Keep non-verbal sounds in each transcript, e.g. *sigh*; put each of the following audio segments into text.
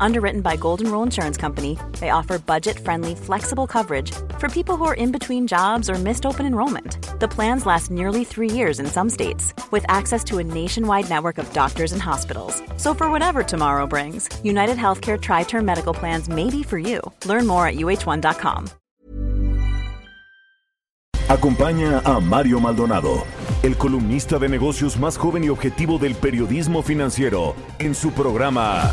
Underwritten by Golden Rule Insurance Company, they offer budget friendly, flexible coverage for people who are in between jobs or missed open enrollment. The plans last nearly three years in some states, with access to a nationwide network of doctors and hospitals. So, for whatever tomorrow brings, United Healthcare Tri Term Medical Plans may be for you. Learn more at uh1.com. Acompaña a Mario Maldonado, el columnista de negocios más joven y objetivo del periodismo financiero, en su programa.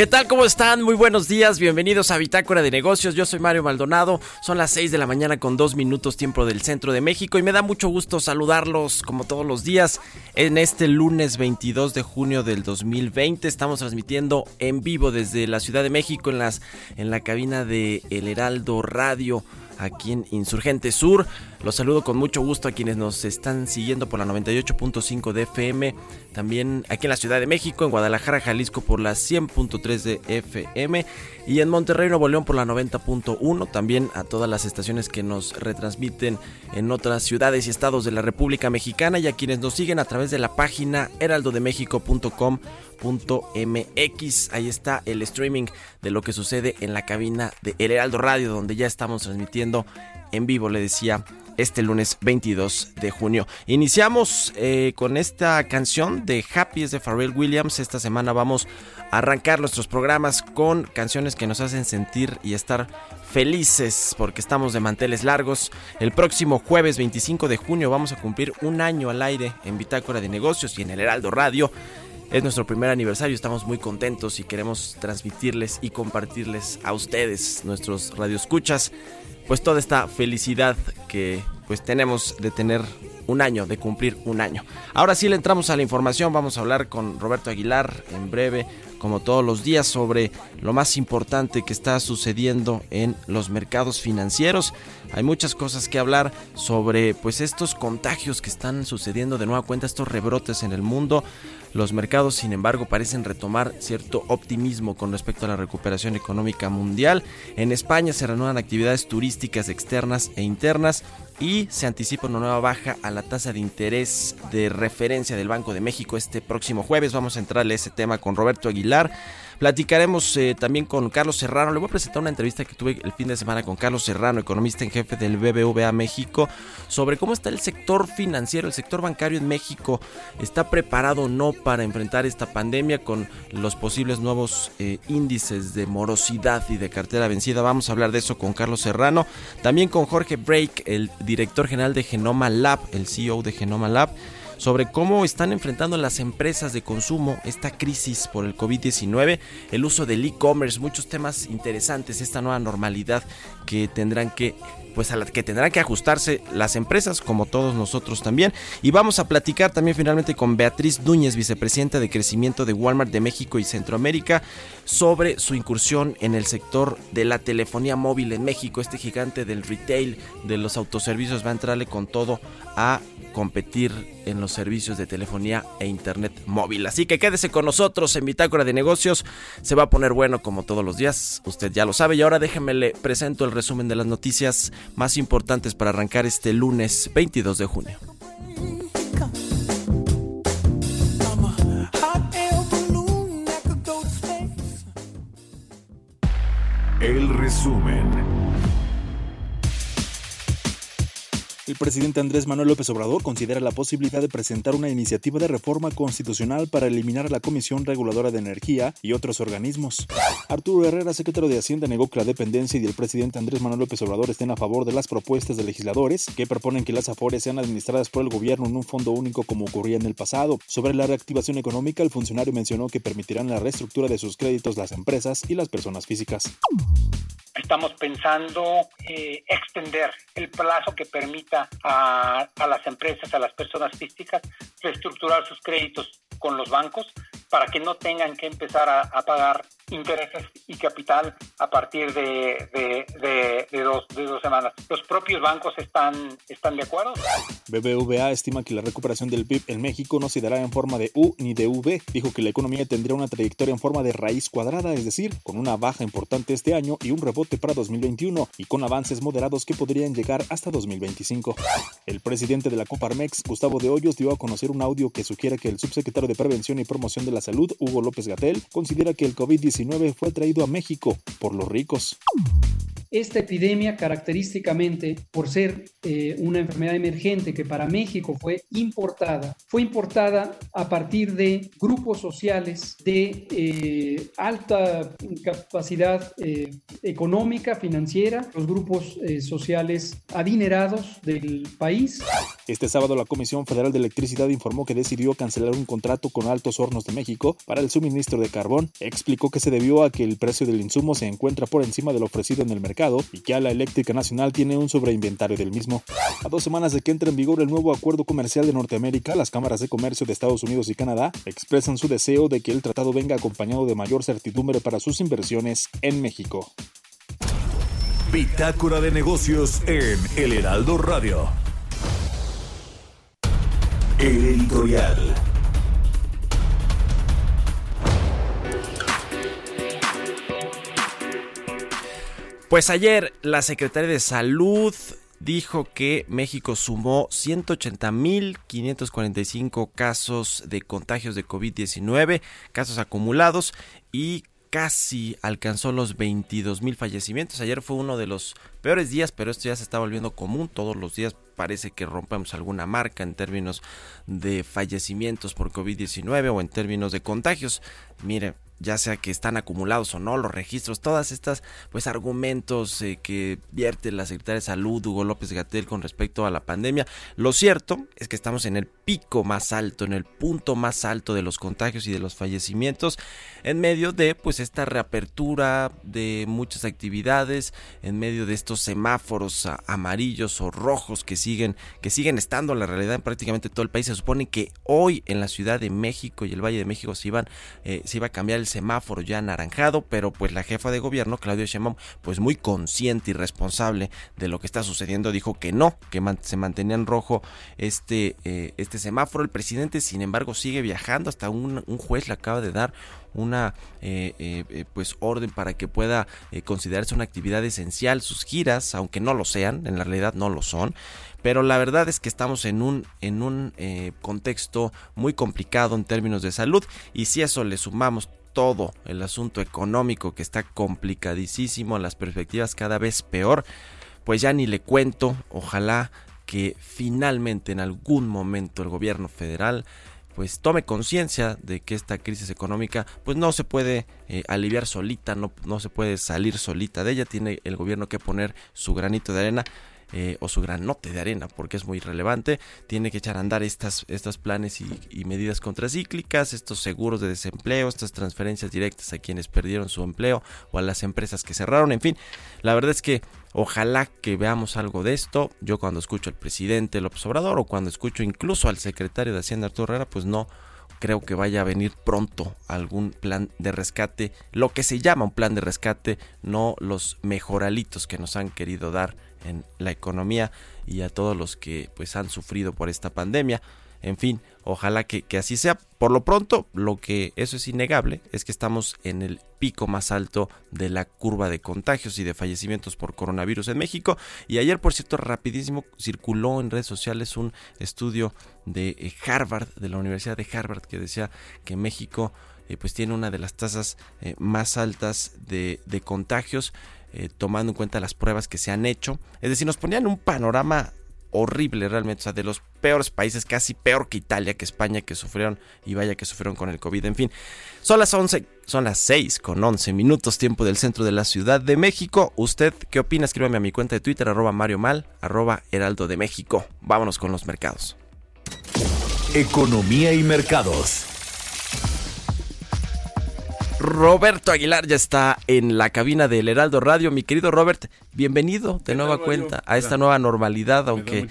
¿Qué tal? ¿Cómo están? Muy buenos días, bienvenidos a Bitácora de Negocios. Yo soy Mario Maldonado. Son las 6 de la mañana con 2 minutos tiempo del centro de México y me da mucho gusto saludarlos como todos los días en este lunes 22 de junio del 2020. Estamos transmitiendo en vivo desde la Ciudad de México en, las, en la cabina de El Heraldo Radio aquí en Insurgente Sur. Los saludo con mucho gusto a quienes nos están siguiendo por la 98.5 de FM, también aquí en la Ciudad de México, en Guadalajara, Jalisco por la 100.3 de FM y en Monterrey, Nuevo León por la 90.1, también a todas las estaciones que nos retransmiten en otras ciudades y estados de la República Mexicana y a quienes nos siguen a través de la página heraldodemexico.com.mx. Ahí está el streaming de lo que sucede en la cabina de El Heraldo Radio, donde ya estamos transmitiendo en vivo, le decía, este lunes 22 de junio. Iniciamos eh, con esta canción de Happy es de Pharrell Williams. Esta semana vamos a arrancar nuestros programas con canciones que nos hacen sentir y estar felices porque estamos de manteles largos. El próximo jueves 25 de junio vamos a cumplir un año al aire en Bitácora de Negocios y en el Heraldo Radio. Es nuestro primer aniversario, estamos muy contentos y queremos transmitirles y compartirles a ustedes, nuestros radioescuchas, pues toda esta felicidad que pues tenemos de tener un año, de cumplir un año. Ahora sí le entramos a la información, vamos a hablar con Roberto Aguilar en breve, como todos los días, sobre lo más importante que está sucediendo en los mercados financieros. Hay muchas cosas que hablar sobre pues estos contagios que están sucediendo de nueva cuenta, estos rebrotes en el mundo. Los mercados, sin embargo, parecen retomar cierto optimismo con respecto a la recuperación económica mundial. En España se reanudan actividades turísticas externas e internas y se anticipa una nueva baja a la tasa de interés de referencia del Banco de México este próximo jueves. Vamos a entrarle a ese tema con Roberto Aguilar. Platicaremos eh, también con Carlos Serrano. Le voy a presentar una entrevista que tuve el fin de semana con Carlos Serrano, economista en jefe del BBVA México, sobre cómo está el sector financiero, el sector bancario en México. ¿Está preparado o no para enfrentar esta pandemia con los posibles nuevos eh, índices de morosidad y de cartera vencida? Vamos a hablar de eso con Carlos Serrano. También con Jorge Break, el director general de Genoma Lab, el CEO de Genoma Lab sobre cómo están enfrentando las empresas de consumo esta crisis por el COVID-19, el uso del e-commerce, muchos temas interesantes, esta nueva normalidad que tendrán que pues a la que tendrán que ajustarse las empresas como todos nosotros también. Y vamos a platicar también finalmente con Beatriz Núñez, vicepresidenta de crecimiento de Walmart de México y Centroamérica sobre su incursión en el sector de la telefonía móvil en México, este gigante del retail de los autoservicios va a entrarle con todo a competir en los servicios de telefonía e internet móvil. Así que quédese con nosotros en Bitácora de Negocios. Se va a poner bueno como todos los días. Usted ya lo sabe. Y ahora déjeme le presento el resumen de las noticias más importantes para arrancar este lunes 22 de junio. El resumen. El presidente Andrés Manuel López Obrador considera la posibilidad de presentar una iniciativa de reforma constitucional para eliminar a la Comisión Reguladora de Energía y otros organismos. Arturo Herrera, secretario de Hacienda, negó que la dependencia y el presidente Andrés Manuel López Obrador estén a favor de las propuestas de legisladores que proponen que las afores sean administradas por el gobierno en un fondo único como ocurría en el pasado. Sobre la reactivación económica, el funcionario mencionó que permitirán la reestructura de sus créditos las empresas y las personas físicas. Estamos pensando eh, extender el plazo que permita a, a las empresas, a las personas físicas, reestructurar sus créditos con los bancos para que no tengan que empezar a, a pagar intereses y capital a partir de, de, de, de, dos, de dos semanas. ¿Los propios bancos están, están de acuerdo? BBVA estima que la recuperación del PIB en México no se dará en forma de U ni de V. Dijo que la economía tendría una trayectoria en forma de raíz cuadrada, es decir, con una baja importante este año y un rebote para 2021 y con avances moderados que podrían llegar hasta 2025. El presidente de la Coparmex, Gustavo de Hoyos, dio a conocer un audio que sugiere que el subsecretario de Prevención y Promoción de la Salud, Hugo López Gatel, considera que el COVID-19 fue traído a México por los ricos. Esta epidemia, característicamente por ser eh, una enfermedad emergente que para México fue importada, fue importada a partir de grupos sociales de eh, alta capacidad eh, económica, financiera, los grupos sociales adinerados del país. Este sábado la Comisión Federal de Electricidad informó que decidió cancelar un contrato con Altos Hornos de México para el suministro de carbón. Explicó que se debió a que el precio del insumo se encuentra por encima de lo ofrecido en el mercado y que a la Eléctrica Nacional tiene un sobreinventario del mismo. A dos semanas de que entre en vigor el nuevo acuerdo comercial de Norteamérica, las cámaras de comercio de Estados Unidos y Canadá expresan su deseo de que el tratado venga acompañado de mayor certidumbre para sus inversiones en México. Bitácora de negocios en El Heraldo Radio. El editorial. Pues ayer la secretaria de Salud dijo que México sumó 180.545 casos de contagios de COVID-19, casos acumulados y casi alcanzó los 22.000 fallecimientos. Ayer fue uno de los peores días, pero esto ya se está volviendo común. Todos los días parece que rompemos alguna marca en términos de fallecimientos por COVID-19 o en términos de contagios. Mire, ya sea que están acumulados o no, los registros, todas estas pues argumentos eh, que vierte la secretaria de Salud Hugo López Gatel con respecto a la pandemia. Lo cierto es que estamos en el pico más alto, en el punto más alto de los contagios y de los fallecimientos en medio de pues esta reapertura de muchas actividades, en medio de estos semáforos amarillos o rojos que siguen que siguen estando en la realidad en prácticamente todo el país. Se supone que hoy en la Ciudad de México y el Valle de México se iban eh, se iba a cambiar el semáforo ya anaranjado, pero pues la jefa de gobierno, Claudia Sheinbaum, pues muy consciente y responsable de lo que está sucediendo, dijo que no, que se mantenía en rojo este, eh, este semáforo. El presidente, sin embargo, sigue viajando, hasta un, un juez le acaba de dar una eh, eh, pues orden para que pueda considerarse una actividad esencial sus giras aunque no lo sean en la realidad no lo son pero la verdad es que estamos en un en un contexto muy complicado en términos de salud y si eso le sumamos todo el asunto económico que está complicadísimo, las perspectivas cada vez peor, pues ya ni le cuento, ojalá que finalmente en algún momento el gobierno federal pues tome conciencia de que esta crisis económica pues no se puede eh, aliviar solita, no, no se puede salir solita de ella, tiene el gobierno que poner su granito de arena eh, o su granote de arena, porque es muy relevante. Tiene que echar a andar estas, estos planes y, medidas contracíclicas, estos seguros de desempleo, estas transferencias directas a quienes perdieron su empleo o a las empresas que cerraron. En fin, la verdad es que Ojalá que veamos algo de esto. Yo cuando escucho al presidente López Obrador o cuando escucho incluso al secretario de Hacienda Arturo Herrera, pues no creo que vaya a venir pronto algún plan de rescate, lo que se llama un plan de rescate, no los mejoralitos que nos han querido dar en la economía y a todos los que pues han sufrido por esta pandemia. En fin, ojalá que, así sea. Por lo pronto, lo que eso es innegable es que estamos en el pico más alto de la curva de contagios y de fallecimientos por coronavirus en México. Y ayer, por cierto, rapidísimo circuló en redes sociales un estudio de eh, Harvard, de la Universidad de Harvard, que decía que México eh, pues tiene una de las tasas eh, más altas de, de contagios. Eh, tomando en cuenta las pruebas que se han hecho. Es decir, nos ponían un panorama horrible realmente, o sea, de los peores países, casi peor que Italia, que España, que sufrieron, y vaya que sufrieron con el COVID, en fin. Son las 11, son las 6 con 11 minutos, tiempo del centro de la Ciudad de México. ¿Usted qué opina? Escríbame a mi cuenta de Twitter, arroba Mario Mal, arroba Heraldo de México. Vámonos con los mercados. Economía y mercados. Roberto Aguilar ya está en la cabina del Heraldo Radio. Mi querido Robert, bienvenido de nueva cuenta a esta nueva normalidad, aunque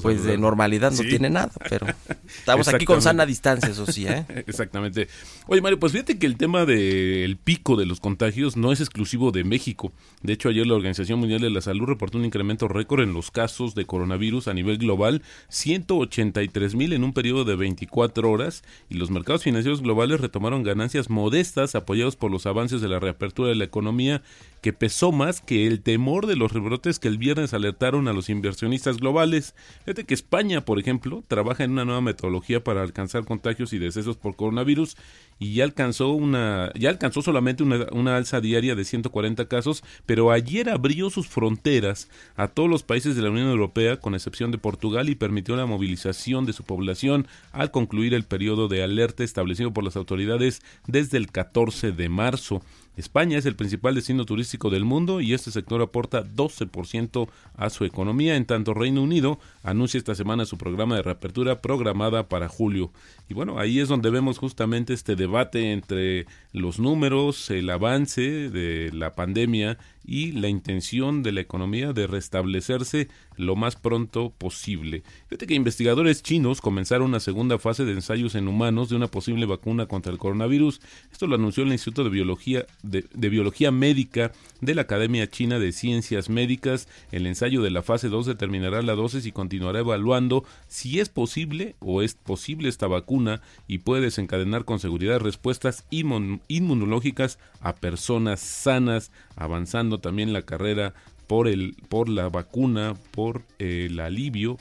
pues de normalidad no tiene nada, pero *laughs* estamos aquí con sana distancia, eso sí. ¿eh? *laughs* Exactamente. Oye Mario, pues fíjate que el tema del pico de los contagios no es exclusivo de México. De hecho, ayer la Organización Mundial de la Salud reportó un incremento récord en los casos de coronavirus a nivel global, 183 mil en un periodo de 24 horas, y los mercados financieros globales retomaron ganancias modestas a apoyados por los avances de la reapertura de la economía, que pesó más que el temor de los rebrotes que el viernes alertaron a los inversionistas globales. Fíjate que España, por ejemplo, trabaja en una nueva metodología para alcanzar contagios y decesos por coronavirus y ya alcanzó una ya alcanzó solamente una, una, alza diaria de 140 casos, pero ayer abrió sus fronteras a todos los países de la Unión Europea con excepción de Portugal y permitió la movilización de su población al concluir el periodo de alerta establecido por las autoridades desde el 14 de marzo. España es el principal destino turístico del mundo y este sector aporta 12% a su economía, en tanto Reino Unido anuncia esta semana su programa de reapertura programada para julio. Y bueno, ahí es donde vemos justamente este debate entre los números, el avance de la pandemia y la intención de la economía de restablecerse lo más pronto posible. Fíjate que investigadores chinos comenzaron una segunda fase de ensayos en humanos de una posible vacuna contra el coronavirus. Esto lo anunció el Instituto de Biología, de, Biología Médica de la Academia China de Ciencias Médicas. El ensayo de la fase 2 determinará la dosis y continuará evaluando si es posible o es posible esta vacuna y puede desencadenar con seguridad respuestas inmunológicas a personas sanas, avanzando también la carrera por, el, por la vacuna, por el alivio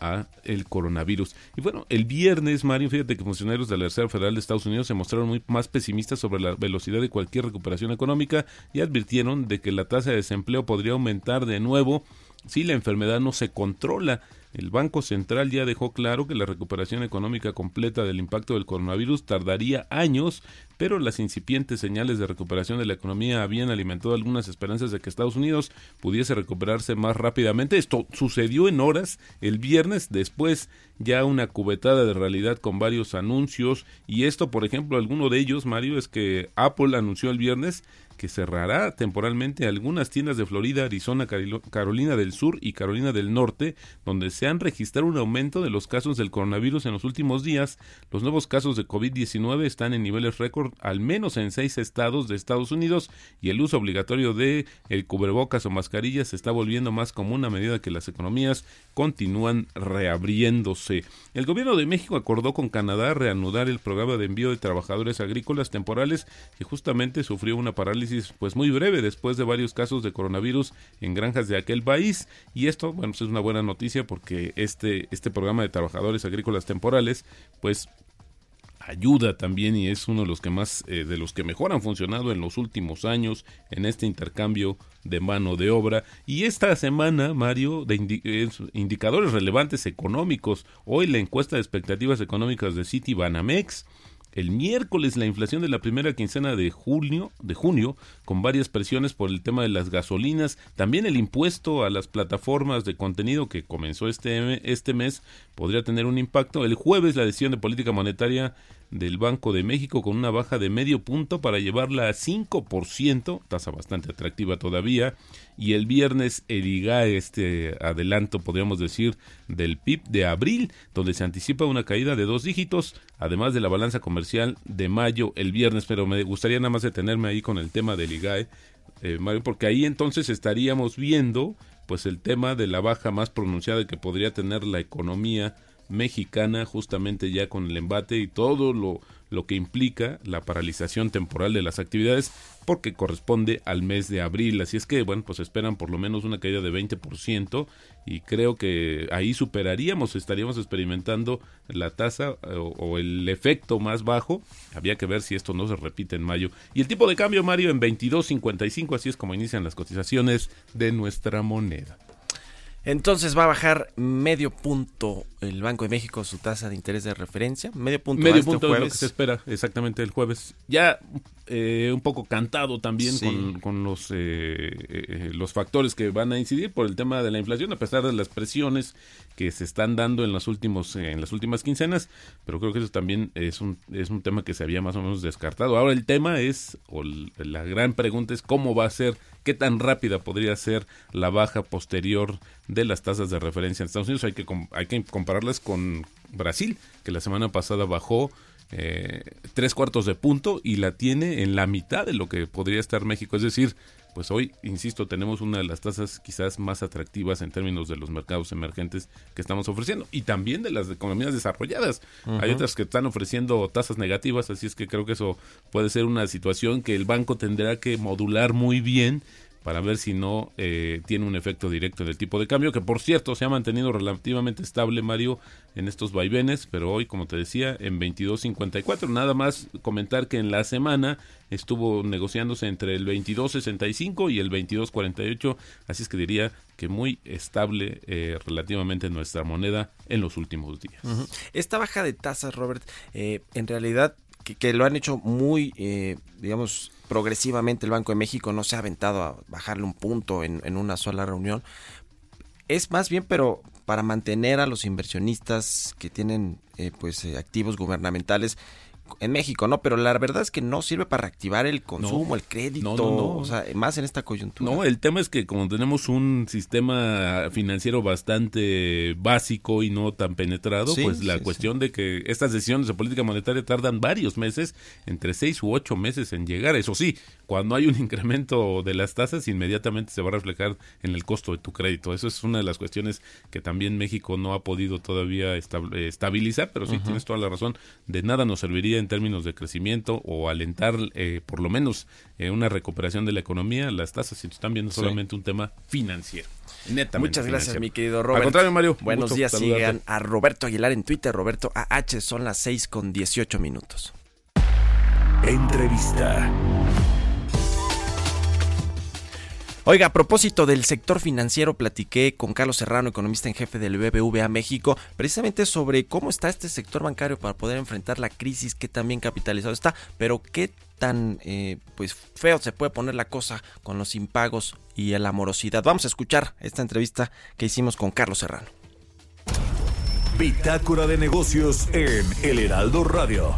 a el coronavirus. Y bueno, el viernes, Mario, fíjate que funcionarios de la Reserva Federal de Estados Unidos se mostraron muy más pesimistas sobre la velocidad de cualquier recuperación económica y advirtieron de que la tasa de desempleo podría aumentar de nuevo si la enfermedad no se controla. El Banco Central ya dejó claro que la recuperación económica completa del impacto del coronavirus tardaría años, pero las incipientes señales de recuperación de la economía habían alimentado algunas esperanzas de que Estados Unidos pudiese recuperarse más rápidamente. Esto sucedió en horas el viernes, después ya una cubetada de realidad con varios anuncios y esto, por ejemplo, alguno de ellos, Mario, es que Apple anunció el viernes que cerrará temporalmente algunas tiendas de Florida, Arizona, Carolina del Sur y Carolina del Norte, donde se han registrado un aumento de los casos del coronavirus en los últimos días. Los nuevos casos de COVID-19 están en niveles récord al menos en seis estados de Estados Unidos y el uso obligatorio de el cubrebocas o mascarillas se está volviendo más común a medida que las economías continúan reabriéndose. El gobierno de México acordó con Canadá reanudar el programa de envío de trabajadores agrícolas temporales que justamente sufrió una parálisis pues muy breve después de varios casos de coronavirus en granjas de aquel país. Y esto bueno pues, es una buena noticia porque este este programa de trabajadores agrícolas temporales pues ayuda también y es uno de los que más eh, de los que mejor han funcionado en los últimos años en este intercambio de mano de obra. Y esta semana Mario de indicadores relevantes económicos. Hoy la encuesta de expectativas económicas de City Banamex el miércoles la inflación de la primera quincena de junio, de junio, con varias presiones por el tema de las gasolinas, también el impuesto a las plataformas de contenido que comenzó este, este mes podría tener un impacto. El jueves la decisión de política monetaria del Banco de México con una baja de medio punto para llevarla a 5%, tasa bastante atractiva todavía, y el viernes el IGAE, este adelanto podríamos decir del PIB de abril, donde se anticipa una caída de dos dígitos, además de la balanza comercial de mayo el viernes, pero me gustaría nada más detenerme ahí con el tema del IGAE, eh, Mario, porque ahí entonces estaríamos viendo pues el tema de la baja más pronunciada que podría tener la economía mexicana justamente ya con el embate y todo lo, lo que implica la paralización temporal de las actividades porque corresponde al mes de abril. Así es que, bueno, pues esperan por lo menos una caída de 20% y creo que ahí superaríamos, estaríamos experimentando la tasa eh, o, o, el efecto más bajo. Había que ver si esto no se repite en mayo. Y el tipo de cambio, Mario, en 22.55, así es como inician las cotizaciones de nuestra moneda. Entonces va a bajar medio punto el Banco de México su tasa de interés de referencia. Medio punto. Medio este punto es lo que se espera exactamente el jueves. Ya eh, un poco cantado también con, los, los factores que van a incidir por el tema de la inflación, a pesar de las presiones que se están dando en, los últimos, en las últimas quincenas, pero creo que eso también es un, es un tema que se había más o menos descartado. Ahora el tema es, o la gran pregunta es cómo va a ser, qué tan rápida podría ser la baja posterior de las tasas de referencia en Estados Unidos. Hay que, hay que compararlas con Brasil, que la semana pasada bajó eh, tres cuartos de punto y la tiene en la mitad de lo que podría estar México. Es decir, pues hoy, insisto, tenemos una de las tasas quizás más atractivas en términos de los mercados emergentes que estamos ofreciendo y también de las economías desarrolladas. Hay otras que están ofreciendo tasas negativas, así es que creo que eso puede ser una situación que el banco tendrá que modular muy bien para ver si no eh, tiene un efecto directo en el tipo de cambio, que por cierto se ha mantenido relativamente estable, Mario, en estos vaivenes, pero hoy, como te decía, en 22.54. Nada más comentar que en la semana estuvo negociándose entre el 22.65 y el 22.48, así es que diría que muy estable eh, relativamente nuestra moneda en los últimos días. Esta baja de tasas, Robert, eh, en realidad que, lo han hecho muy, eh, digamos, progresivamente. El Banco de México no se ha aventado a bajarle un punto en, en una sola reunión. Es más bien, pero para mantener a los inversionistas que tienen eh, pues eh, activos gubernamentales en México, ¿no? Pero la verdad es que no sirve para reactivar el consumo, el crédito, o sea, más en esta coyuntura. No, el tema es que como tenemos un sistema financiero bastante básico y no tan penetrado, pues la cuestión de que estas decisiones de política monetaria tardan varios meses, entre seis u ocho meses en llegar. Eso sí, cuando hay un *laughs* incremento de las tasas, inmediatamente se va a reflejar en el costo de tu crédito. Eso es una de las cuestiones que también México no ha podido todavía estabilizar, pero sí tienes toda la razón, de nada nos serviría en términos de crecimiento o alentar eh, por lo menos eh, una recuperación de la economía, las tasas si están viendo solamente un tema financiero. Muchas gracias, mi querido Robert. Al contrario, Mario. Buenos días, sigan a Roberto Aguilar en Twitter, Roberto AH, son las 6 con 18 minutos. Entrevista. Oiga, a propósito del sector financiero, platiqué con Carlos Serrano, economista en jefe del BBVA México, precisamente sobre cómo está este sector bancario para poder enfrentar la crisis que también capitalizado está, pero qué tan eh, pues feo se puede poner la cosa con los impagos y la morosidad. Vamos a escuchar esta entrevista que hicimos con Carlos Serrano. Bitácora de negocios en El Heraldo Radio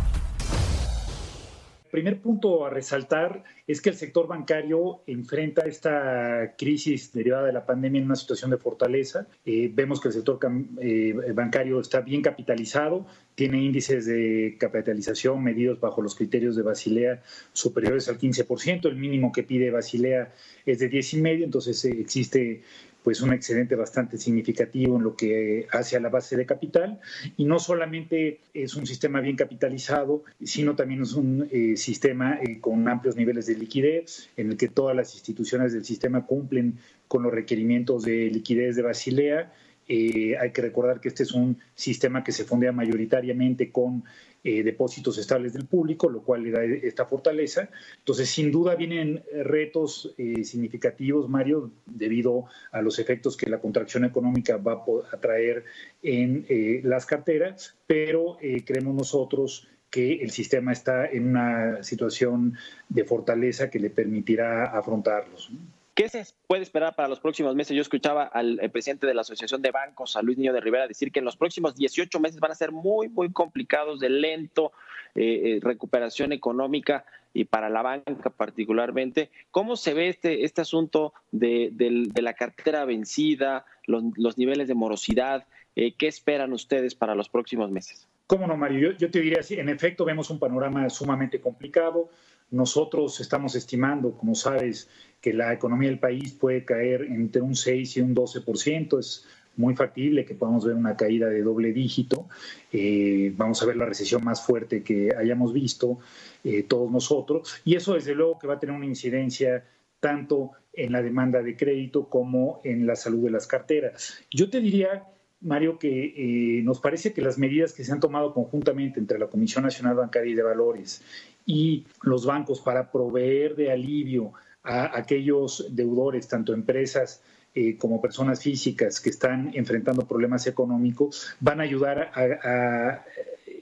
primer punto a resaltar es que el sector bancario enfrenta esta crisis derivada de la pandemia en una situación de fortaleza. Eh, vemos que el sector eh, bancario está bien capitalizado, tiene índices de capitalización medidos bajo los criterios de Basilea superiores al 15%, el mínimo que pide Basilea es de 10,5%, entonces eh, existe pues un excedente bastante significativo en lo que hace a la base de capital y no solamente es un sistema bien capitalizado, sino también es un eh, sistema eh, con amplios niveles de liquidez en el que todas las instituciones del sistema cumplen con los requerimientos de liquidez de Basilea. Eh, hay que recordar que este es un sistema que se fondea mayoritariamente con eh, depósitos estables del público, lo cual le da esta fortaleza. Entonces, sin duda vienen retos eh, significativos, Mario, debido a los efectos que la contracción económica va a traer en eh, las carteras, pero creemos nosotros que el sistema está en una situación de fortaleza que le permitirá afrontarlos. ¿Qué se puede esperar para los próximos meses? Yo escuchaba al presidente de la Asociación de Bancos, a Luis Niño de Rivera, decir que en los próximos 18 meses van a ser muy, muy complicados, de lento eh, eh, recuperación económica y para la banca particularmente. ¿Cómo se ve este, este asunto de, la cartera vencida, los, niveles de morosidad? Eh, ¿Qué esperan ustedes para los próximos meses? ¿Cómo no, Mario? Yo, te diría, sí, en efecto vemos un panorama sumamente complicado. Nosotros estamos estimando, como sabes, que la economía del país puede caer entre un 6 y un 12%. Es muy factible que podamos ver una caída de doble dígito. Eh, vamos a ver la recesión más fuerte que hayamos visto eh, todos nosotros. Y eso, desde luego, que va a tener una incidencia tanto en la demanda de crédito como en la salud de las carteras. Yo te diría, Mario, que eh, nos parece que las medidas que se han tomado conjuntamente entre la Comisión Nacional Bancaria y de Valores y los bancos para proveer de alivio a aquellos deudores, tanto empresas eh, como personas físicas que están enfrentando problemas económicos, van a ayudar a,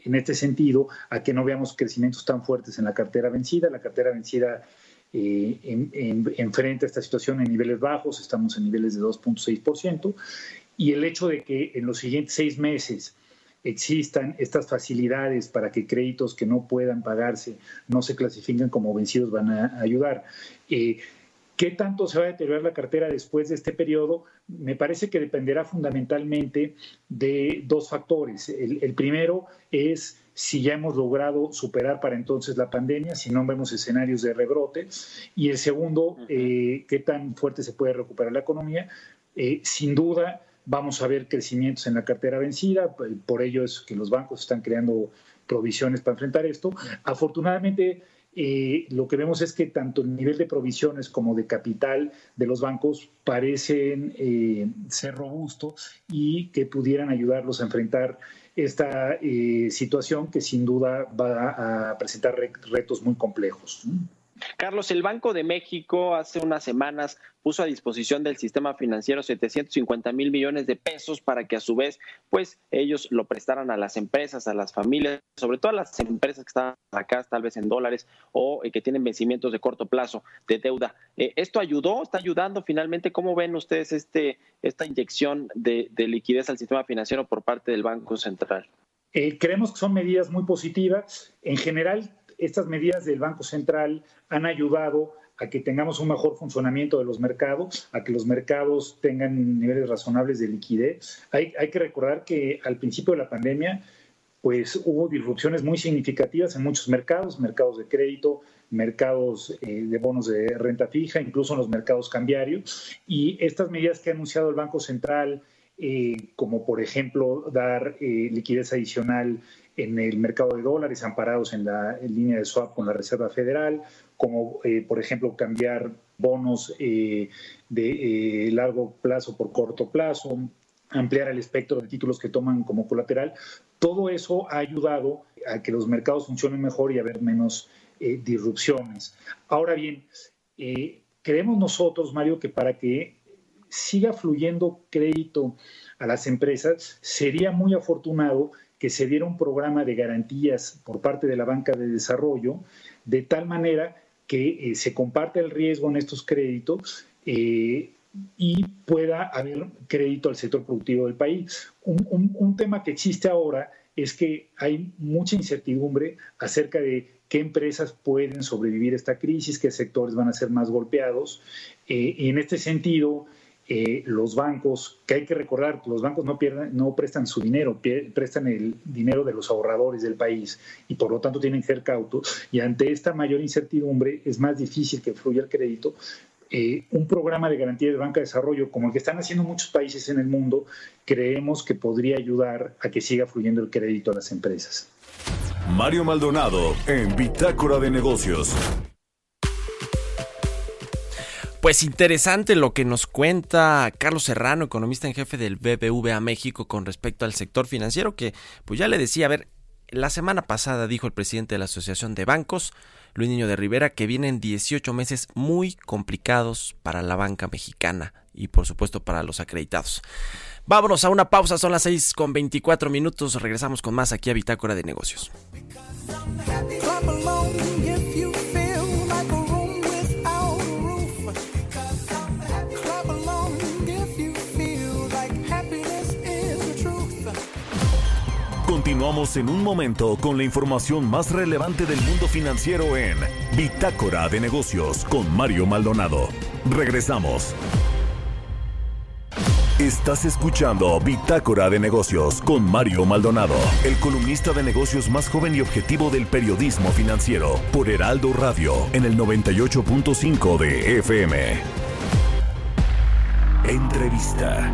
en este sentido a que no veamos crecimientos tan fuertes en la cartera vencida. La cartera vencida eh, enfrenta esta situación en niveles bajos, estamos en niveles de 2.6%, y el hecho de que en los siguientes seis meses existan estas facilidades para que créditos que no puedan pagarse no se clasifiquen como vencidos van a ayudar. Eh, ¿Qué tanto se va a deteriorar la cartera después de este periodo? Me parece que dependerá fundamentalmente de dos factores. El, primero es si ya hemos logrado superar para entonces la pandemia, si no vemos escenarios de rebrote. Y el segundo, eh, qué tan fuerte se puede recuperar la economía. Eh, sin duda, vamos a ver crecimientos en la cartera vencida, por ello es que los bancos están creando provisiones para enfrentar esto. Afortunadamente, eh, lo que vemos es que tanto el nivel de provisiones como de capital de los bancos parecen eh, ser robustos y que pudieran ayudarlos a enfrentar esta eh, situación que sin duda va a presentar retos muy complejos. Carlos, el Banco de México hace unas semanas puso a disposición del sistema financiero 750 mil millones de pesos para que a su vez, pues ellos lo prestaran a las empresas, a las familias, sobre todo a las empresas que están acá, tal vez en dólares o eh, que tienen vencimientos de corto plazo de deuda. Eh, ¿Esto ayudó? ¿Está ayudando finalmente? ¿Cómo ven ustedes este, esta inyección de, liquidez al sistema financiero por parte del Banco Central? Eh, creemos que son medidas muy positivas. En general, estas medidas del Banco Central han ayudado a que tengamos un mejor funcionamiento de los mercados, a que los mercados tengan niveles razonables de liquidez. Hay, que recordar que al principio de la pandemia, pues hubo disrupciones muy significativas en muchos mercados, mercados de crédito, mercados eh, de bonos de renta fija, incluso en los mercados cambiarios. Y estas medidas que ha anunciado el Banco Central, eh, como por ejemplo dar eh, liquidez adicional en el mercado de dólares amparados en la línea de swap con la Reserva Federal, como eh, por ejemplo cambiar bonos de largo plazo por corto plazo, ampliar el espectro de títulos que toman como colateral. Todo eso ha ayudado a que los mercados funcionen mejor y a haber menos disrupciones. Ahora bien, creemos nosotros, Mario, que para que siga fluyendo crédito a las empresas, sería muy afortunado que se diera un programa de garantías por parte de la banca de desarrollo, de tal manera que eh, se comparte el riesgo en estos créditos eh, y pueda haber crédito al sector productivo del país. Un, tema que existe ahora es que hay mucha incertidumbre acerca de qué empresas pueden sobrevivir esta crisis, qué sectores van a ser más golpeados. Eh, y en este sentido, eh, los bancos, que hay que recordar, los bancos no, pierden, no prestan su dinero, prestan el dinero de los ahorradores del país y por lo tanto tienen que ser cautos. Y ante esta mayor incertidumbre es más difícil que fluya el crédito. Eh, un programa de garantía de banca de desarrollo como el que están haciendo muchos países en el mundo, creemos que podría ayudar a que siga fluyendo el crédito a las empresas. Mario Maldonado en Bitácora de Negocios. Pues interesante lo que nos cuenta Carlos Serrano, economista en jefe del BBVA México con respecto al sector financiero, que pues ya le decía, a ver, la semana pasada dijo el presidente de la Asociación de Bancos, Luis Niño de Rivera, que vienen 18 meses muy complicados para la banca mexicana y por supuesto para los acreditados. Vámonos a una pausa, son las 6 con 24 minutos, regresamos con más aquí a Bitácora de Negocios. Continuamos en un momento con la información más relevante del mundo financiero en Bitácora de Negocios con Mario Maldonado. Regresamos. Estás escuchando Bitácora de Negocios con Mario Maldonado, el columnista de negocios más joven y objetivo del periodismo financiero, por Heraldo Radio en el 98.5 de FM. Entrevista.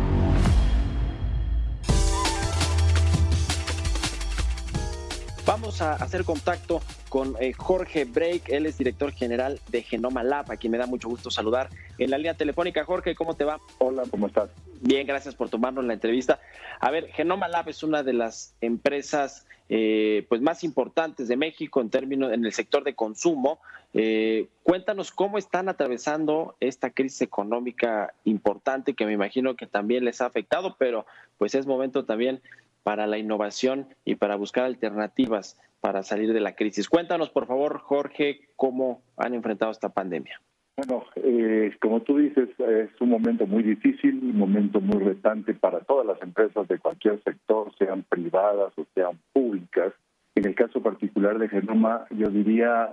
Vamos a hacer contacto con eh, Jorge Break, él es director general de Genoma Lab, a quien me da mucho gusto saludar en la línea telefónica. Jorge, ¿cómo te va? Hola, ¿cómo estás? Bien, gracias por tomarnos la entrevista. A ver, Genoma Lab es una de las empresas eh, pues más importantes de México en términos en el sector de consumo. Eh, cuéntanos cómo están atravesando esta crisis económica importante que me imagino que también les ha afectado, pero pues es momento también para la innovación y para buscar alternativas para salir de la crisis. Cuéntanos, por favor, Jorge, cómo han enfrentado esta pandemia. Bueno, eh, como tú dices, es un momento muy difícil, un momento muy retante para todas las empresas de cualquier sector, sean privadas o sean públicas. En el caso particular de Genoma, yo diría,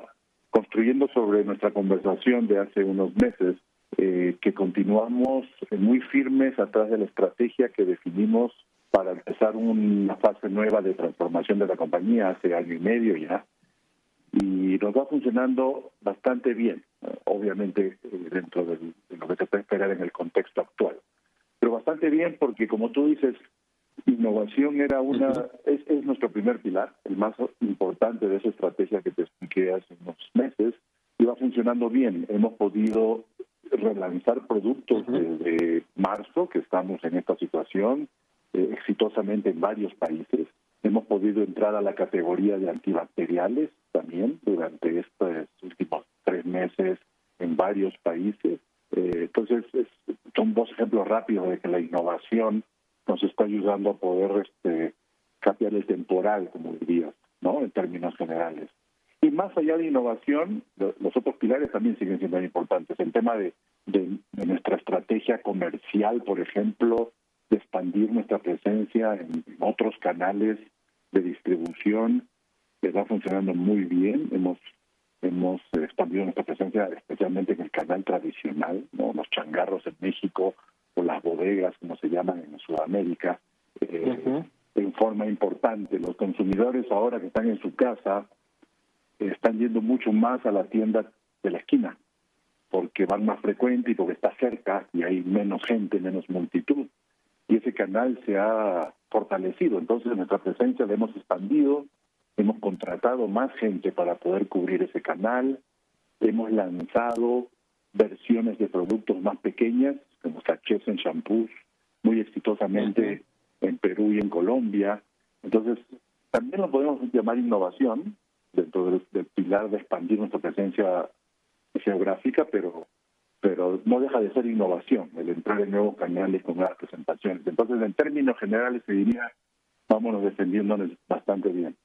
construyendo sobre nuestra conversación de hace unos meses, eh, que continuamos muy firmes atrás de la estrategia que definimos para empezar una fase nueva de transformación de la compañía hace año y medio ya. Y nos va funcionando bastante bien, obviamente eh, dentro de lo que se puede esperar en el contexto actual. Pero bastante bien porque, como tú dices, innovación era una es, es nuestro primer pilar, el más importante de esa estrategia que te expliqué hace unos meses, y va funcionando bien. Hemos podido relanzar productos desde marzo, que estamos en esta situación, eh, exitosamente en varios países. Hemos podido entrar a la categoría de antibacteriales también durante estos últimos tres meses en varios países. Eh, entonces, son dos ejemplos rápidos de que la innovación nos está ayudando a poder este, cambiar el temporal, como dirías, ¿no? En términos generales. Y más allá de innovación, los otros pilares también siguen siendo importantes. El tema de, de, nuestra estrategia comercial, por ejemplo, de expandir nuestra presencia en otros canales de distribución, que está funcionando muy bien. Hemos hemos expandido nuestra presencia especialmente en el canal tradicional, ¿no? los changarros en México o las bodegas, como se llaman en Sudamérica, eh, en forma importante. Los consumidores ahora que están en su casa están yendo mucho más a la tienda de la esquina, porque van más frecuente y porque está cerca y hay menos gente, menos multitud. Y ese canal se ha fortalecido. Entonces nuestra presencia la hemos expandido, hemos contratado más gente para poder cubrir ese canal, hemos lanzado versiones de productos más pequeñas, como sachets en shampoos, muy exitosamente en Perú y en Colombia. Entonces, también lo podemos llamar innovación, dentro del, pilar de expandir nuestra presencia geográfica, pero pero no deja de ser innovación el entrar en nuevos canales con nuevas presentaciones. Entonces, en términos generales, se diría, vámonos defendiéndonos bastante bien.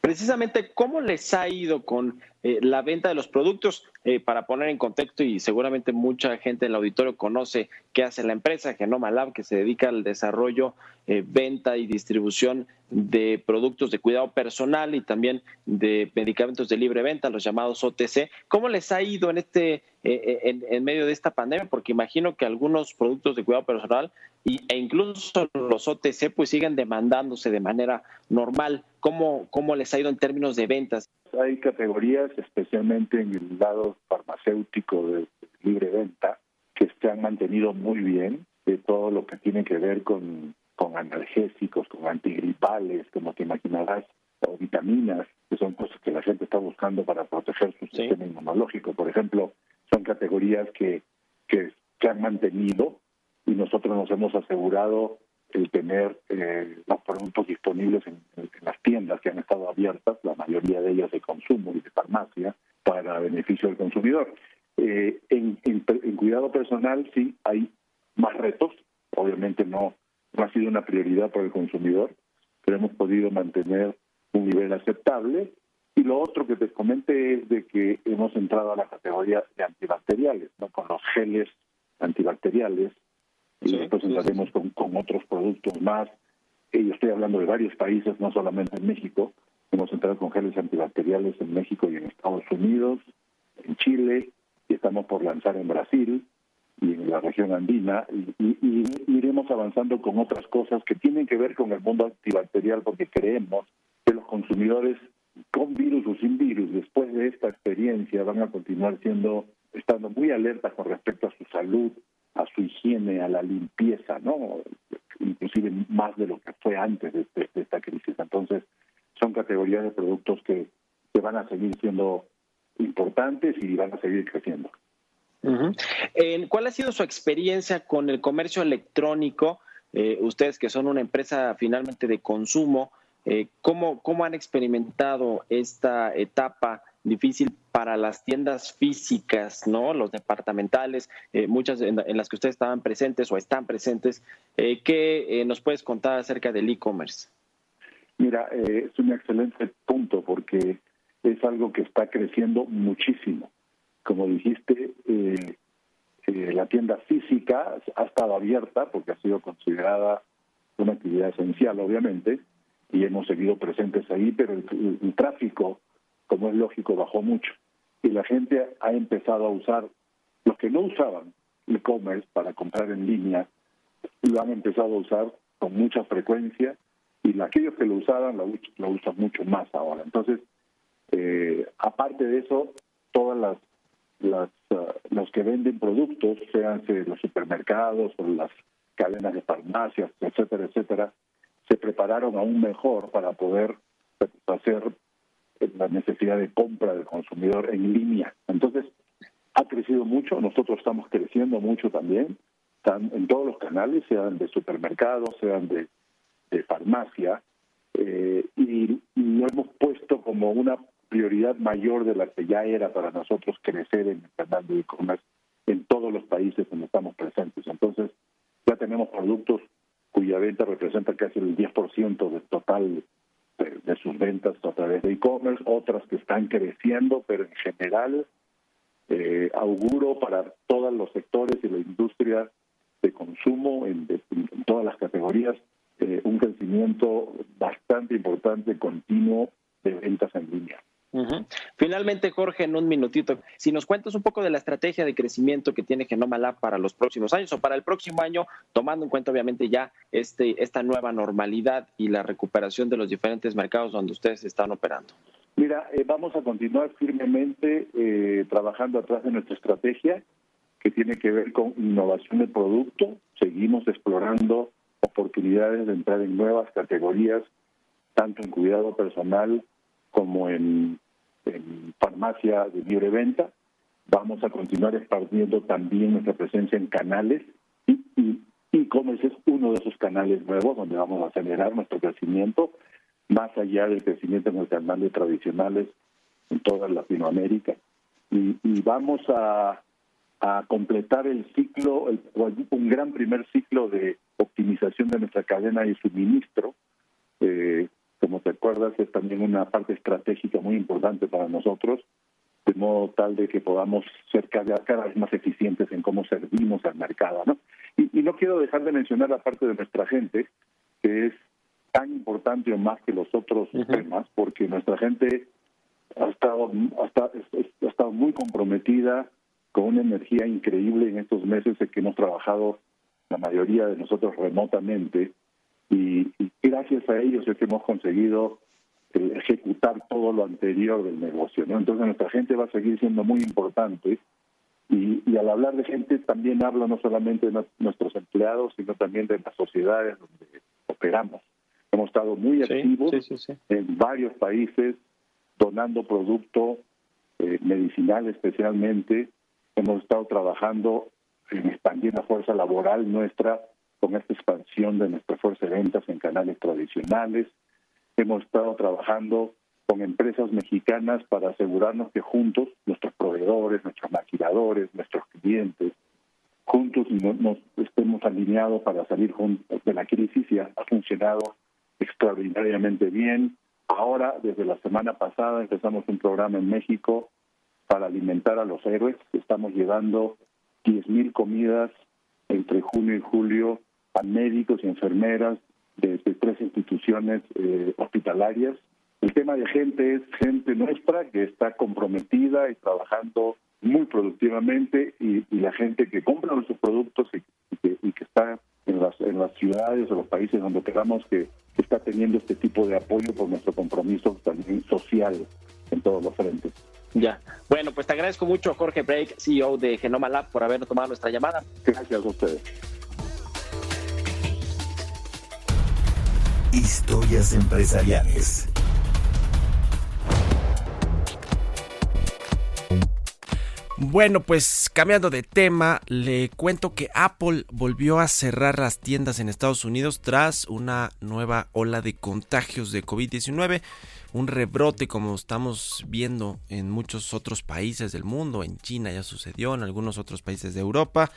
Precisamente, ¿cómo les ha ido con eh, la venta de los productos? Eh, para poner en contexto, y seguramente mucha gente en el auditorio conoce qué hace la empresa Genoma Lab, que se dedica al desarrollo, eh, venta y distribución de productos de cuidado personal y también de medicamentos de libre venta, los llamados OTC. ¿Cómo les ha ido en este en, en, medio de esta pandemia? Porque imagino que algunos productos de cuidado personal y, e incluso los OTC pues siguen demandándose de manera normal. ¿Cómo, ¿Cómo les ha ido en términos de ventas? Hay categorías, especialmente en el lado farmacéutico de libre venta, que se han mantenido muy bien, de todo lo que tiene que ver con, con analgésicos, con antigripales, como te imaginarás, o vitaminas, que son cosas que la gente está buscando para proteger su sistema inmunológico. Por ejemplo, son categorías que, que se han mantenido y nosotros nos hemos asegurado el tener eh, los productos disponibles en, las tiendas que han estado abiertas, la mayoría de ellas de consumo y de farmacia, para beneficio del consumidor. Eh, en, cuidado personal sí hay más retos, obviamente no, no ha sido una prioridad para el consumidor, pero hemos podido mantener un nivel aceptable. Y lo otro que te comenté es de que hemos entrado a la categoría de antibacteriales, ¿no? con los geles antibacteriales, y después entraremos con, con, otros productos más. Y estoy hablando de varios países, no solamente en México. Hemos entrado con geles antibacteriales en México y en Estados Unidos, en Chile, y estamos por lanzar en Brasil y en la región andina. Y, iremos avanzando con otras cosas que tienen que ver con el mundo antibacterial, porque creemos que los consumidores con virus o sin virus, después de esta experiencia, van a continuar siendo, estando muy alertas con respecto a su salud, a su higiene, a la limpieza, ¿no? Inclusive más de lo que fue antes de, esta crisis. Entonces, son categorías de productos que, que, van a seguir siendo importantes y van a seguir creciendo. ¿Cuál ha sido su experiencia con el comercio electrónico? Eh, ustedes que son una empresa finalmente de consumo, eh, ¿cómo, ¿cómo han experimentado esta etapa difícil para las tiendas físicas, ¿no? Los departamentales, eh, muchas en, las que ustedes estaban presentes o están presentes. ¿Qué nos puedes contar acerca del e-commerce? Mira, es un excelente punto porque es algo que está creciendo muchísimo. Como dijiste, la tienda física ha estado abierta porque ha sido considerada una actividad esencial, obviamente, y hemos seguido presentes ahí, pero el, tráfico, como es lógico, bajó mucho. Y la gente ha empezado a usar, los que no usaban e-commerce para comprar en línea, lo han empezado a usar con mucha frecuencia y aquellos que lo usaban lo, lo usan mucho más ahora. Entonces, eh, aparte de eso, todas las, las uh, los que venden productos, sean los supermercados o las cadenas de farmacias, etcétera, etcétera, se prepararon aún mejor para poder satisfacer la necesidad de compra del consumidor en línea. Entonces, ha crecido mucho, nosotros estamos creciendo mucho también, están en todos los canales, sean de supermercados, sean de, farmacia, eh, y, lo hemos puesto como una prioridad mayor de la que ya era para nosotros crecer en el canal de e-commerce en todos los países donde estamos presentes. Entonces, ya tenemos productos cuya venta representa casi el 10% del total de, sus ventas a través de e-commerce, otras que están creciendo, pero en general eh, auguro para todos los sectores y la industria de consumo en, todas las categorías eh, un crecimiento bastante importante, continuo de ventas en línea. Finalmente, Jorge, en un minutito, si nos cuentas un poco de la estrategia de crecimiento que tiene Genoma Lab para los próximos años o para el próximo año, tomando en cuenta obviamente ya este, esta nueva normalidad y la recuperación de los diferentes mercados donde ustedes están operando. Mira, eh, vamos a continuar firmemente eh, trabajando atrás de nuestra estrategia que tiene que ver con innovación de producto. Seguimos explorando oportunidades de entrar en nuevas categorías, tanto en cuidado personal como en en farmacia de libre venta. Vamos a continuar expandiendo también nuestra presencia en canales y, y e-commerce es uno de esos canales nuevos donde vamos a acelerar nuestro crecimiento más allá del crecimiento en los canales tradicionales en toda Latinoamérica. Y, vamos a, a, completar el ciclo, un gran primer ciclo de optimización de nuestra cadena de suministro, eh, como te acuerdas, es también una parte estratégica muy importante para nosotros, de modo tal de que podamos ser cada, vez más eficientes en cómo servimos al mercado. ¿no? Y, no quiero dejar de mencionar la parte de nuestra gente, que es tan importante o más que los otros temas, porque nuestra gente ha estado, ha estado muy comprometida con una energía increíble en estos meses en que hemos trabajado la mayoría de nosotros remotamente y, gracias a ellos es que hemos conseguido eh, ejecutar todo lo anterior del negocio. ¿no? Entonces nuestra gente va a seguir siendo muy importante y, al hablar de gente también hablo no solamente de nuestros empleados, sino también de las sociedades donde operamos. Hemos estado muy activos en varios países donando producto eh, medicinal especialmente. Hemos estado trabajando en expandir la fuerza laboral nuestra con esta expansión de nuestra fuerza de ventas en canales tradicionales. Hemos estado trabajando con empresas mexicanas para asegurarnos que juntos, nuestros proveedores, nuestros maquiladores, nuestros clientes, juntos estemos alineados para salir de la crisis y ha, funcionado extraordinariamente bien. Ahora, desde la semana pasada, empezamos un programa en México para alimentar a los héroes. Estamos llevando 10.000 comidas entre junio y julio a médicos y enfermeras de, tres instituciones eh, hospitalarias. El tema de gente es gente nuestra que está comprometida y trabajando muy productivamente y, la gente que compra nuestros productos y, que, está en las, en las ciudades o los países donde queramos que, está teniendo este tipo de apoyo por nuestro compromiso también social en todos los frentes. Ya. Bueno, pues te agradezco mucho, Jorge Break, CEO de Genoma Lab, por habernos tomado nuestra llamada. Gracias a ustedes. Historias empresariales. Bueno, pues cambiando de tema, le cuento que Apple volvió a cerrar las tiendas en Estados Unidos tras una nueva ola de contagios de COVID-19. Un rebrote como estamos viendo en muchos otros países del mundo, en China ya sucedió, en algunos otros países de Europa.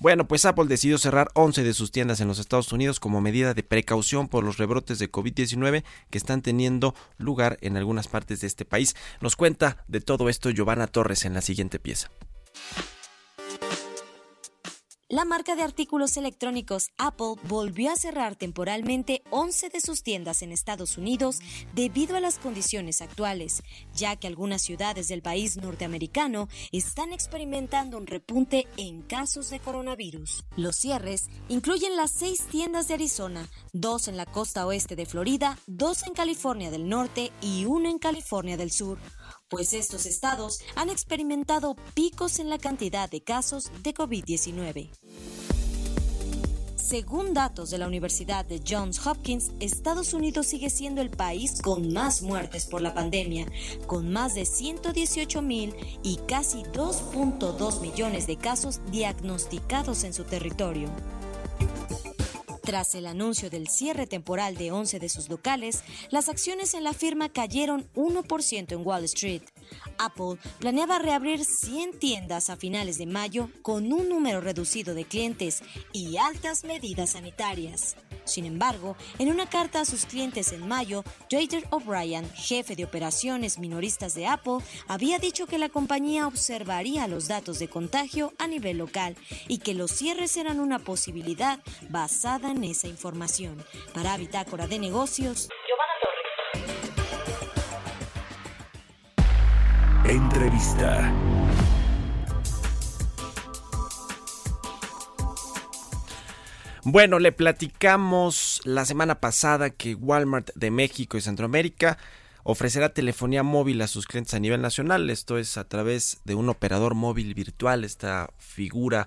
Bueno, pues Apple decidió cerrar 11 de sus tiendas en los Estados Unidos como medida de precaución por los rebrotes de COVID-19 que están teniendo lugar en algunas partes de este país. Nos cuenta de todo esto Giovanna Torres en la siguiente pieza la marca de artículos electrónicos Apple volvió a cerrar temporalmente 11 de sus tiendas en Estados Unidos debido a las condiciones actuales, ya que algunas ciudades del país norteamericano están experimentando un repunte en casos de coronavirus. Los cierres incluyen las seis tiendas de Arizona, dos en la costa oeste de Florida, dos en California del Norte y uno en California del Sur pues estos estados han experimentado picos en la cantidad de casos de COVID-19. Según datos de la Universidad de Johns Hopkins, Estados Unidos sigue siendo el país con más muertes por la pandemia, con más de 118 mil y casi 2.2 millones de casos diagnosticados en su territorio. Tras el anuncio del cierre temporal de 11 de sus locales, las acciones en la firma cayeron 1% en Wall Street. Apple planeaba reabrir 100 tiendas a finales de mayo con un número reducido de clientes y altas medidas sanitarias. Sin embargo, en una carta a sus clientes en mayo, Jader O'Brien, jefe de operaciones minoristas de Apple, había dicho que la compañía observaría los datos de contagio a nivel local y que los cierres eran una posibilidad basada en esa información. Para Bitácora de Negocios, Giovanna Torres. Entrevista. Bueno, le platicamos la semana pasada que Walmart de México y Centroamérica ofrecerá telefonía móvil a sus clientes a nivel nacional. Esto es a través de un operador móvil virtual, esta figura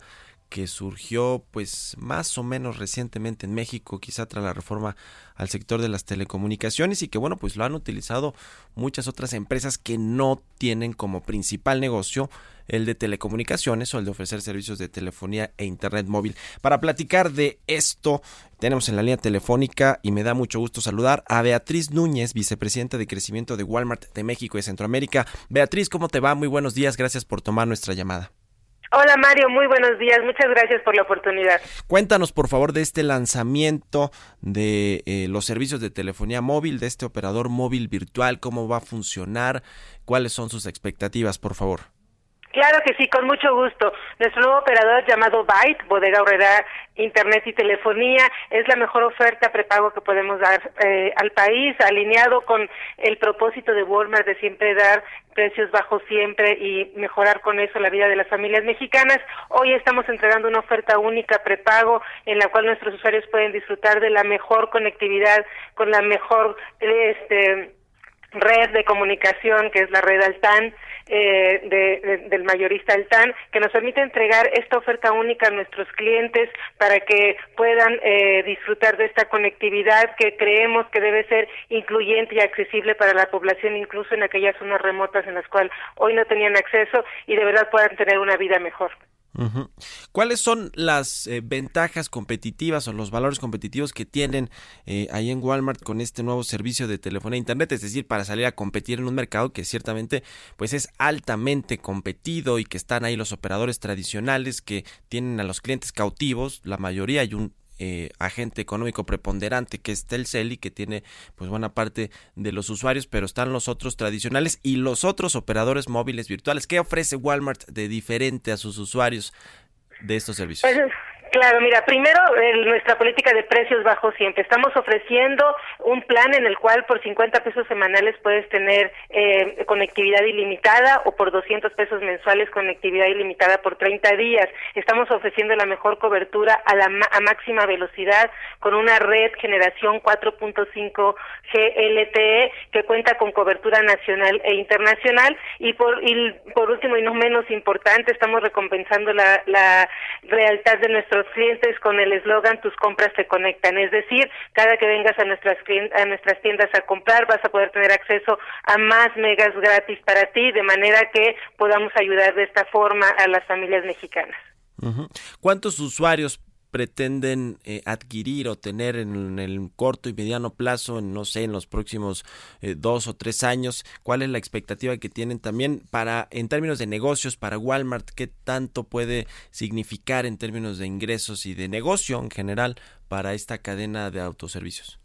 que surgió pues más o menos recientemente en México, quizá tras la reforma al sector de las telecomunicaciones y que bueno pues lo han utilizado muchas otras empresas que no tienen como principal negocio el de telecomunicaciones o el de ofrecer servicios de telefonía e internet móvil. Para platicar de esto, tenemos en la línea telefónica y me da mucho gusto saludar a Beatriz Núñez, vicepresidenta de crecimiento de Walmart de México y Centroamérica. Beatriz, ¿cómo te va? Muy buenos días, gracias por tomar nuestra llamada. Hola Mario, muy buenos días, muchas gracias por la oportunidad. Cuéntanos por favor de este lanzamiento de eh, los servicios de telefonía móvil, de este operador móvil virtual, cómo va a funcionar, cuáles son sus expectativas, por favor. Claro que sí, con mucho gusto. Nuestro nuevo operador llamado Byte, Bodega Horrera Internet y Telefonía, es la mejor oferta prepago que podemos dar eh, al país, alineado con el propósito de Walmart de siempre dar precios bajos siempre y mejorar con eso la vida de las familias mexicanas. Hoy estamos entregando una oferta única prepago en la cual nuestros usuarios pueden disfrutar de la mejor conectividad con la mejor este red de comunicación que es la red Altan eh, del mayorista Altan que nos permite entregar esta oferta única a nuestros clientes para que puedan eh, disfrutar de esta conectividad que creemos que debe ser incluyente y accesible para la población incluso en aquellas zonas remotas en las cuales hoy no tenían acceso y de verdad puedan tener una vida mejor. ¿Cuáles son las eh, ventajas competitivas o los valores competitivos que tienen eh, ahí en Walmart con este nuevo servicio de telefonía e internet? Es decir, para salir a competir en un mercado que ciertamente pues es altamente competido y que están ahí los operadores tradicionales que tienen a los clientes cautivos, la mayoría hay un eh, agente económico preponderante que es Telcel y que tiene pues buena parte de los usuarios, pero están los otros tradicionales y los otros operadores móviles virtuales. ¿Qué ofrece Walmart de diferente a sus usuarios de estos servicios? Pues, Claro, mira, primero nuestra política de precios bajos siempre. Estamos ofreciendo un plan en el cual por 50 pesos semanales puedes tener eh, conectividad ilimitada o por 200 pesos mensuales conectividad ilimitada por 30 días. Estamos ofreciendo la mejor cobertura a, la, a máxima velocidad con una red generación 4.5 GLTE que cuenta con cobertura nacional e internacional y por, y por último y no menos importante estamos recompensando la, la lealtad de nuestros clientes con el eslogan tus compras te conectan, es decir, cada que vengas a nuestras a nuestras tiendas a comprar vas a poder tener acceso a más megas gratis para ti, de manera que podamos ayudar de esta forma a las familias mexicanas. ¿Cuántos usuarios pretenden eh, adquirir o tener en, el corto y mediano plazo, en, no sé, en los próximos eh, dos o tres años? ¿Cuál es la expectativa que tienen también para, en términos de negocios, para Walmart? ¿Qué tanto puede significar en términos de ingresos y de negocio en general para esta cadena de autoservicios?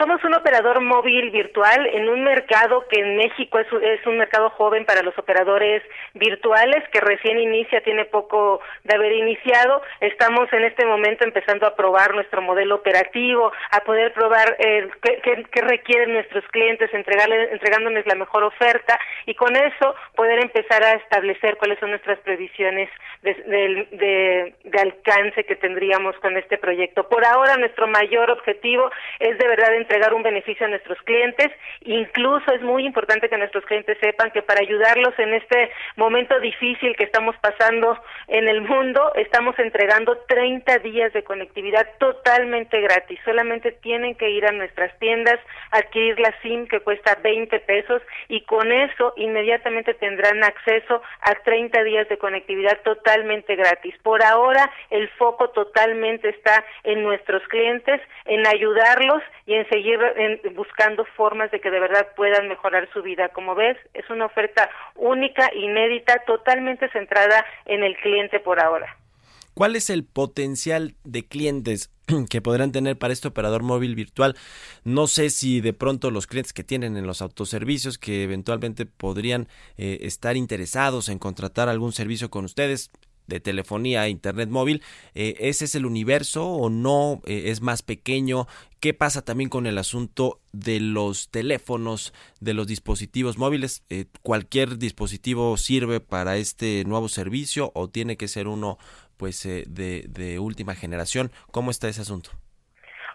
Somos un operador móvil virtual en un mercado que en México es, un mercado joven para los operadores virtuales que recién inicia, tiene poco de haber iniciado. Estamos en este momento empezando a probar nuestro modelo operativo, a poder probar eh, qué, requieren nuestros clientes, entregarle, entregándoles la mejor oferta y con eso poder empezar a establecer cuáles son nuestras previsiones de, de, de alcance que tendríamos con este proyecto. Por ahora nuestro mayor objetivo es de verdad entregar un beneficio a nuestros clientes. Incluso es muy importante que nuestros clientes sepan que para ayudarlos en este momento difícil que estamos pasando en el mundo, estamos entregando 30 días de conectividad totalmente gratis. Solamente tienen que ir a nuestras tiendas, adquirir la SIM que cuesta 20 pesos y con eso inmediatamente tendrán acceso a 30 días de conectividad totalmente gratis. Por ahora el foco totalmente está en nuestros clientes, en ayudarlos y en seguir buscando formas de que de verdad puedan mejorar su vida. Como ves, es una oferta única, inédita, totalmente centrada en el cliente por ahora. ¿Cuál es el potencial de clientes *clears throat* que podrán tener para este operador móvil virtual? No sé si de pronto los clientes que tienen en los autoservicios que eventualmente podrían eh, estar interesados en contratar algún servicio con ustedes de telefonía internet móvil, eh, ¿ese es el universo o no? Eh, ¿Es más pequeño? ¿Qué pasa también con el asunto de los teléfonos, de los dispositivos móviles? Eh, ¿Cualquier dispositivo sirve para este nuevo servicio o tiene que ser uno pues de, de última generación? ¿Cómo está ese asunto?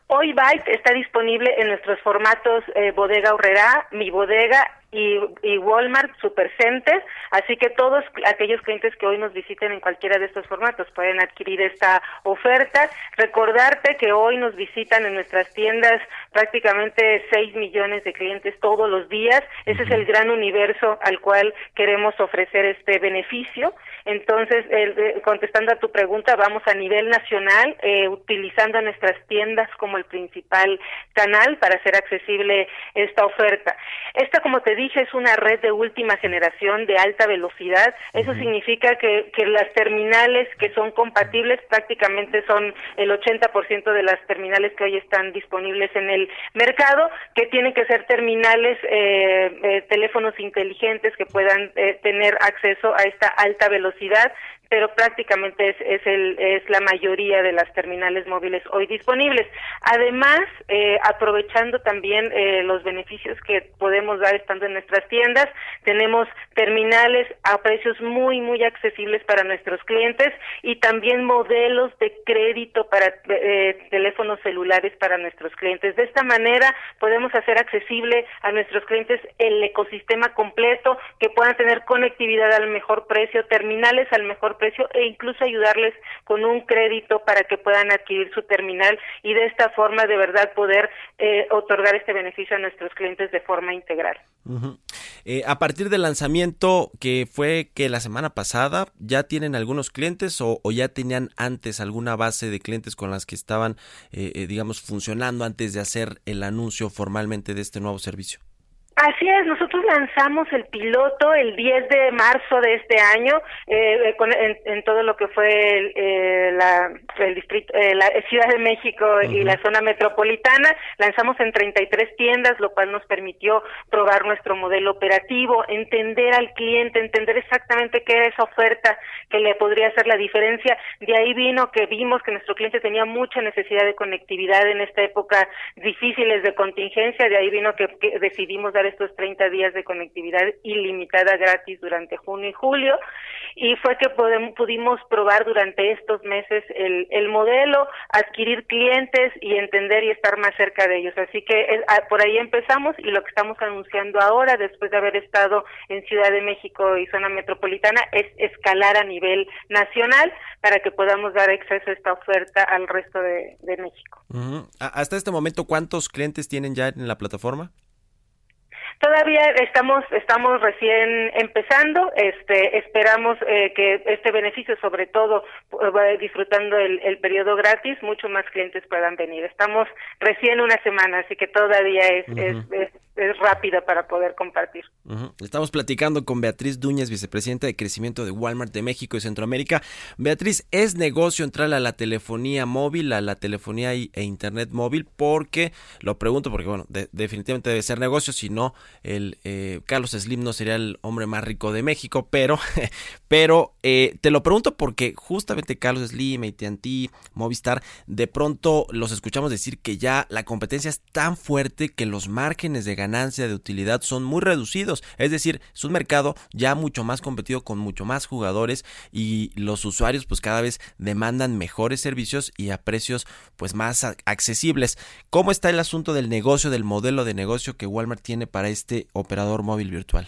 Hoy Byte está disponible en nuestros formatos Bodega Horrera, Mi Bodega y, y Walmart Supercenter, así que todos aquellos clientes que hoy nos visiten en cualquiera de estos formatos pueden adquirir esta oferta. Recordarte que hoy nos visitan en nuestras tiendas prácticamente 6 millones de clientes todos los días. Ese es el gran universo al cual queremos ofrecer este beneficio. Entonces, eh, contestando a tu pregunta, vamos a nivel nacional eh, utilizando nuestras tiendas como el principal canal para hacer accesible esta oferta. Esta, como te dije, es una red de última generación de alta velocidad. Eso significa que, que las terminales que son compatibles prácticamente son el 80% de las terminales que hoy están disponibles en el mercado, que tienen que ser terminales, eh, eh teléfonos inteligentes que puedan eh, tener acceso a esta alta velocidad pero prácticamente es, es, el, es la mayoría de las terminales móviles hoy disponibles. Además, eh, aprovechando también eh, los beneficios que podemos dar estando en nuestras tiendas, tenemos terminales a precios muy, muy accesibles para nuestros clientes y también modelos de crédito para eh, teléfonos celulares para nuestros clientes. De esta manera podemos hacer accesible a nuestros clientes el ecosistema completo, que puedan tener conectividad al mejor precio, terminales al mejor precio e incluso ayudarles con un crédito para que puedan adquirir su terminal y de esta forma de verdad poder eh, otorgar este beneficio a nuestros clientes de forma integral. Eh, a partir del lanzamiento que fue que la semana pasada, ¿ya tienen algunos clientes o, ya tenían antes alguna base de clientes con las que estaban, eh, digamos, funcionando antes de hacer el anuncio formalmente de este nuevo servicio? Así es, nosotros lanzamos el piloto el 10 de marzo de este año eh, en, todo lo que fue eh, la, el distrito, eh, la Ciudad de México y la zona metropolitana. Lanzamos en 33 tiendas, lo cual nos permitió probar nuestro modelo operativo, entender al cliente, entender exactamente qué era esa oferta que le podría hacer la diferencia. De ahí vino que vimos que nuestro cliente tenía mucha necesidad de conectividad en esta época difíciles de contingencia. De ahí vino que decidimos dar estos 30 días de conectividad ilimitada gratis durante junio y julio y fue que pudimos probar durante estos meses el, el modelo, adquirir clientes y entender y estar más cerca de ellos. Así que eh, ah, por ahí empezamos y lo que estamos anunciando ahora, después de haber estado en Ciudad de México y zona metropolitana, es escalar a nivel nacional para que podamos dar acceso a esta oferta al resto de, México. Hasta este momento, ¿cuántos clientes tienen ya en la plataforma? Todavía estamos estamos recién empezando, este esperamos eh, que este beneficio sobre todo eh, disfrutando el, el, periodo gratis, muchos más clientes puedan venir. Estamos recién una semana, así que todavía es, es, es, rápida para poder compartir. Estamos platicando con Beatriz Duñez, vicepresidenta de crecimiento de Walmart de México y Centroamérica. Beatriz, ¿es negocio entrar a la telefonía móvil, a la telefonía e internet móvil? Porque, lo pregunto porque, bueno, definitivamente debe ser negocio, si no, el eh, Carlos Slim no sería el hombre más rico de México, pero, *laughs* pero eh, te lo pregunto porque justamente Carlos Slim, AT&T, Movistar, de pronto los escuchamos decir que ya la competencia es tan fuerte que los márgenes de ganancia de utilidad son muy reducidos, es decir, es un mercado ya mucho más competido con mucho más jugadores y los usuarios pues cada vez demandan mejores servicios y a precios pues más accesibles. ¿Cómo está el asunto del negocio, del modelo de negocio que Walmart tiene para este operador móvil virtual?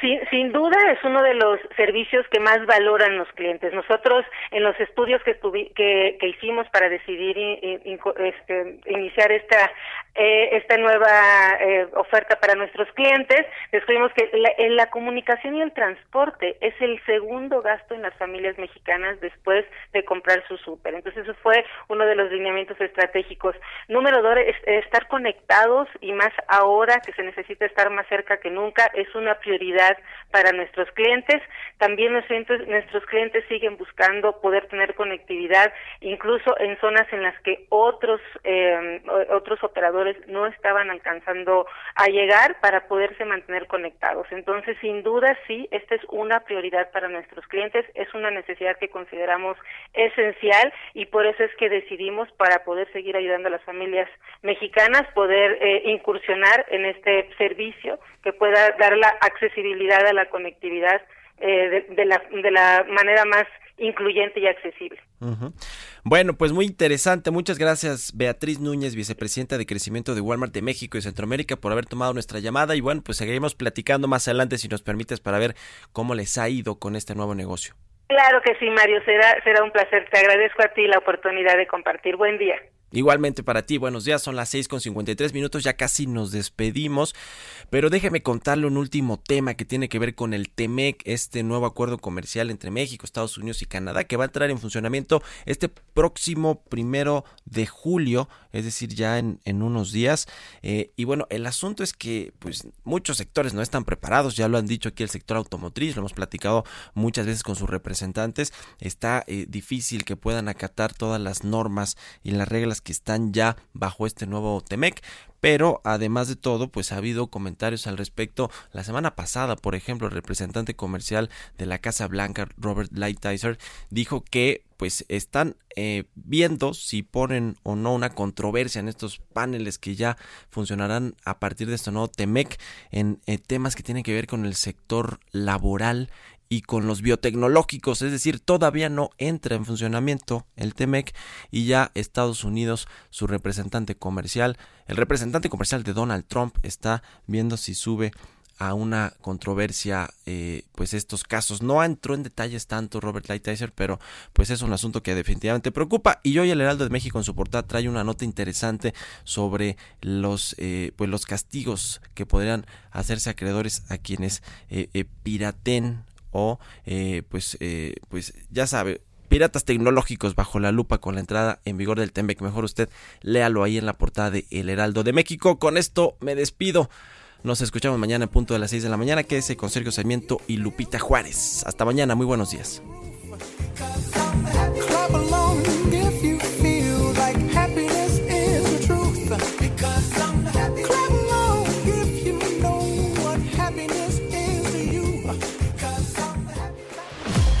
sin, sin, duda es uno de los servicios que más valoran los clientes. Nosotros en los estudios que, que, que hicimos para decidir este, iniciar esta eh, esta nueva eh, oferta para nuestros clientes, descubrimos que la, en la comunicación y el transporte es el segundo gasto en las familias mexicanas después de comprar su súper. Entonces eso fue uno de los lineamientos estratégicos. Número dos, es, estar conectados y más ahora que se necesita estar más cerca que nunca es una prioridad para nuestros clientes. También nuestros, nuestros clientes siguen buscando poder tener conectividad incluso en zonas en las que otros eh, otros operadores no estaban alcanzando a llegar para poderse mantener conectados. Entonces, sin duda, sí, esta es una prioridad para nuestros clientes, es una necesidad que consideramos esencial y por eso es que decidimos, para poder seguir ayudando a las familias mexicanas, poder eh, incursionar en este servicio que pueda dar la accesibilidad a la conectividad eh, de, la, de la manera más incluyente y accesible. Bueno, pues muy interesante. Muchas gracias Beatriz Núñez, vicepresidenta de crecimiento de Walmart de México y Centroamérica, por haber tomado nuestra llamada. Y bueno, pues seguiremos platicando más adelante si nos permites para ver cómo les ha ido con este nuevo negocio. Claro que sí, Mario. Será, será un placer. Te agradezco a ti la oportunidad de compartir. Buen día. Igualmente para ti, buenos días, son las 6 con 53 minutos, ya casi nos despedimos, pero déjeme contarle un último tema que tiene que ver con el TEMEC, este nuevo acuerdo comercial entre México, Estados Unidos y Canadá, que va a entrar en funcionamiento este próximo primero de julio, es decir, ya en, unos días. Eh, y bueno, el asunto es que pues muchos sectores no están preparados, ya lo han dicho aquí el sector automotriz, lo hemos platicado muchas veces con sus representantes, está eh, difícil que puedan acatar todas las normas y las reglas que están ya bajo este nuevo TEMEC, pero además de todo, pues ha habido comentarios al respecto. La semana pasada, por ejemplo, el representante comercial de la Casa Blanca, Robert Lighthizer, dijo que pues están eh, viendo si ponen o no una controversia en estos paneles que ya funcionarán a partir de este nuevo TEMEC en eh, temas que tienen que ver con el sector laboral y con los biotecnológicos, es decir, todavía no entra en funcionamiento el TEMEC y ya Estados Unidos, su representante comercial, el representante comercial de Donald Trump está viendo si sube a una controversia eh, pues estos casos. No entró en detalles tanto Robert Lighthizer pero pues es un asunto que definitivamente preocupa. Y hoy el Heraldo de México en su portada trae una nota interesante sobre los eh, pues los castigos que podrían hacerse acreedores a quienes eh, piraten o eh, pues, eh, pues ya sabe, Piratas tecnológicos bajo la lupa con la entrada en vigor del Tembec. Mejor usted léalo ahí en la portada de El Heraldo de México. Con esto me despido. Nos escuchamos mañana en punto de las 6 de la mañana. Quédese con Sergio Sarmiento y Lupita Juárez. Hasta mañana, muy buenos días.